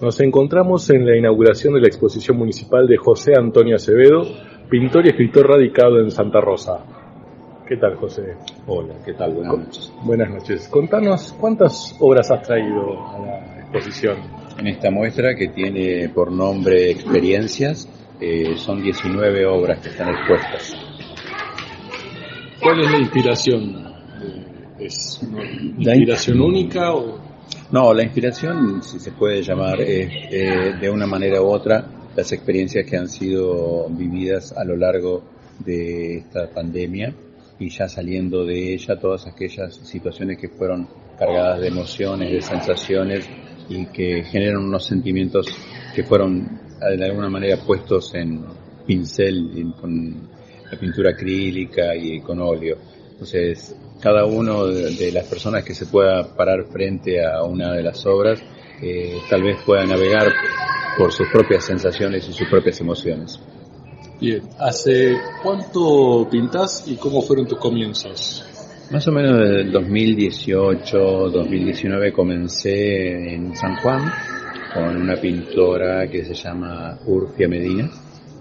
Nos encontramos en la inauguración de la exposición municipal de José Antonio Acevedo, pintor y escritor radicado en Santa Rosa. ¿Qué tal, José? Hola, ¿qué tal? Buenas noches. Buenas noches. Contanos, ¿cuántas obras has traído a la exposición? En esta muestra, que tiene por nombre Experiencias, eh, son 19 obras que están expuestas. ¿Cuál es la inspiración? ¿Es una inspiración única o...? No, la inspiración, si se puede llamar, es eh, de una manera u otra las experiencias que han sido vividas a lo largo de esta pandemia y ya saliendo de ella todas aquellas situaciones que fueron cargadas de emociones, de sensaciones y que generan unos sentimientos que fueron de alguna manera puestos en pincel con la pintura acrílica y con óleo. Entonces, cada uno de las personas que se pueda parar frente a una de las obras, eh, tal vez pueda navegar por sus propias sensaciones y sus propias emociones. Bien, ¿hace cuánto pintas y cómo fueron tus comienzos? Más o menos desde el 2018, 2019 comencé en San Juan con una pintora que se llama Urfia Medina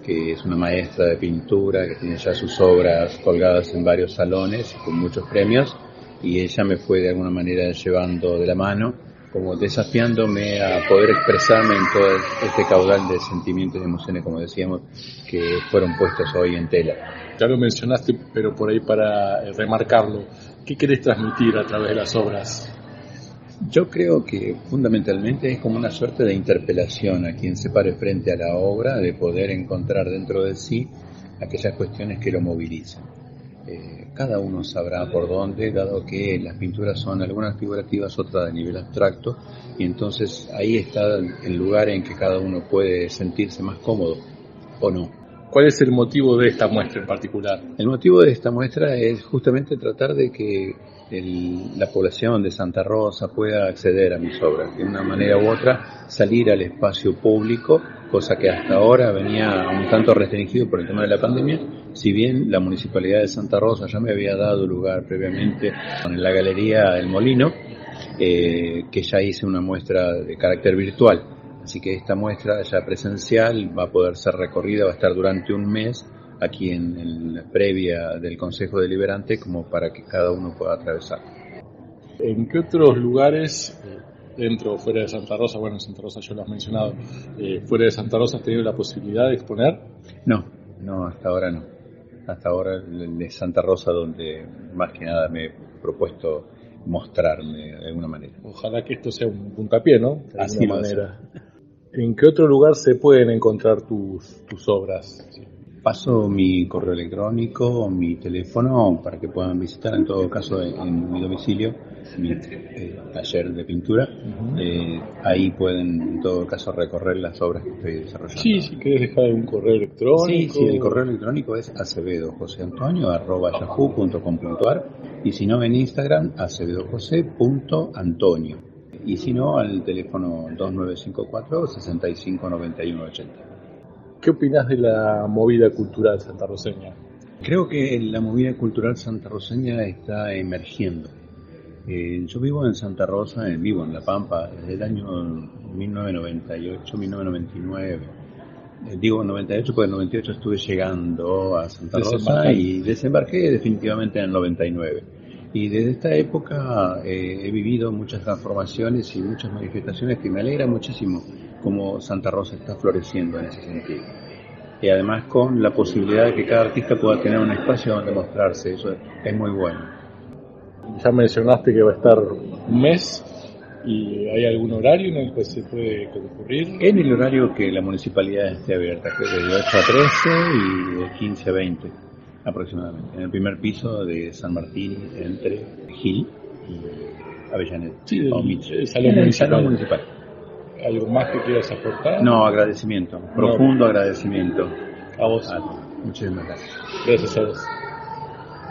que es una maestra de pintura, que tiene ya sus obras colgadas en varios salones con muchos premios, y ella me fue de alguna manera llevando de la mano, como desafiándome a poder expresarme en todo este caudal de sentimientos y emociones, como decíamos, que fueron puestos hoy en tela. Ya lo mencionaste, pero por ahí para remarcarlo, ¿qué querés transmitir a través de las obras? Yo creo que fundamentalmente es como una suerte de interpelación a quien se pare frente a la obra, de poder encontrar dentro de sí aquellas cuestiones que lo movilizan. Eh, cada uno sabrá por dónde, dado que las pinturas son algunas figurativas, otras de nivel abstracto, y entonces ahí está el lugar en que cada uno puede sentirse más cómodo o no. ¿Cuál es el motivo de esta muestra en particular? El motivo de esta muestra es justamente tratar de que la población de Santa Rosa pueda acceder a mis obras, de una manera u otra salir al espacio público, cosa que hasta ahora venía un tanto restringido por el tema de la pandemia, si bien la Municipalidad de Santa Rosa ya me había dado lugar previamente en la Galería El Molino, eh, que ya hice una muestra de carácter virtual. Así que esta muestra ya presencial va a poder ser recorrida, va a estar durante un mes aquí en, la previa del Consejo Deliberante como para que cada uno pueda atravesar. ¿En qué otros lugares, eh, dentro o fuera de Santa Rosa, bueno, en Santa Rosa yo lo has mencionado, eh, fuera de Santa Rosa has tenido la posibilidad de exponer? No, no, hasta ahora no. Hasta ahora de Santa Rosa donde más que nada me he propuesto mostrarme de alguna manera. Ojalá que esto sea un puntapié, ¿no? De Así manera. ¿En qué otro lugar se pueden encontrar tus, tus obras? Paso mi correo electrónico mi teléfono para que puedan visitar, en todo caso, en, mi domicilio, mi eh, taller de pintura. Eh, ahí pueden, en todo caso, recorrer las obras que estoy desarrollando. Sí, si quieres dejar un correo electrónico. Sí, sí, el correo electrónico es acevedojoseantonio.yahoo.com.ar y si no, en Instagram, acevedojose.antonio. Y si no, al teléfono 2954 659180. ¿Qué opinas de la movida cultural santarroseña? Creo que la movida cultural santarroseña está emergiendo. Eh, yo vivo en Santa Rosa, eh, vivo en La Pampa desde el año 1998-1999. Eh, digo 98 porque en 98 estuve llegando a Santa Rosa y desembarqué definitivamente en el 99. Y desde esta época he vivido muchas transformaciones y muchas manifestaciones que me alegra muchísimo como Santa Rosa está floreciendo en ese sentido. Y además con la posibilidad de que cada artista pueda tener un espacio donde mostrarse, eso es muy bueno. Ya mencionaste que va a estar un mes ¿Y hay algún horario en el que se puede concurrir? En el horario que la municipalidad esté abierta, que es de 8 a 13 y de 15 a 20 aproximadamente. En el primer piso de San Martín, entre Gil y Avellaneda. Sí, el, salón municipal ¿Algo más que quieras aportar? No, agradecimiento, profundo agradecimiento. A vos. muchísimas gracias. Gracias a vos.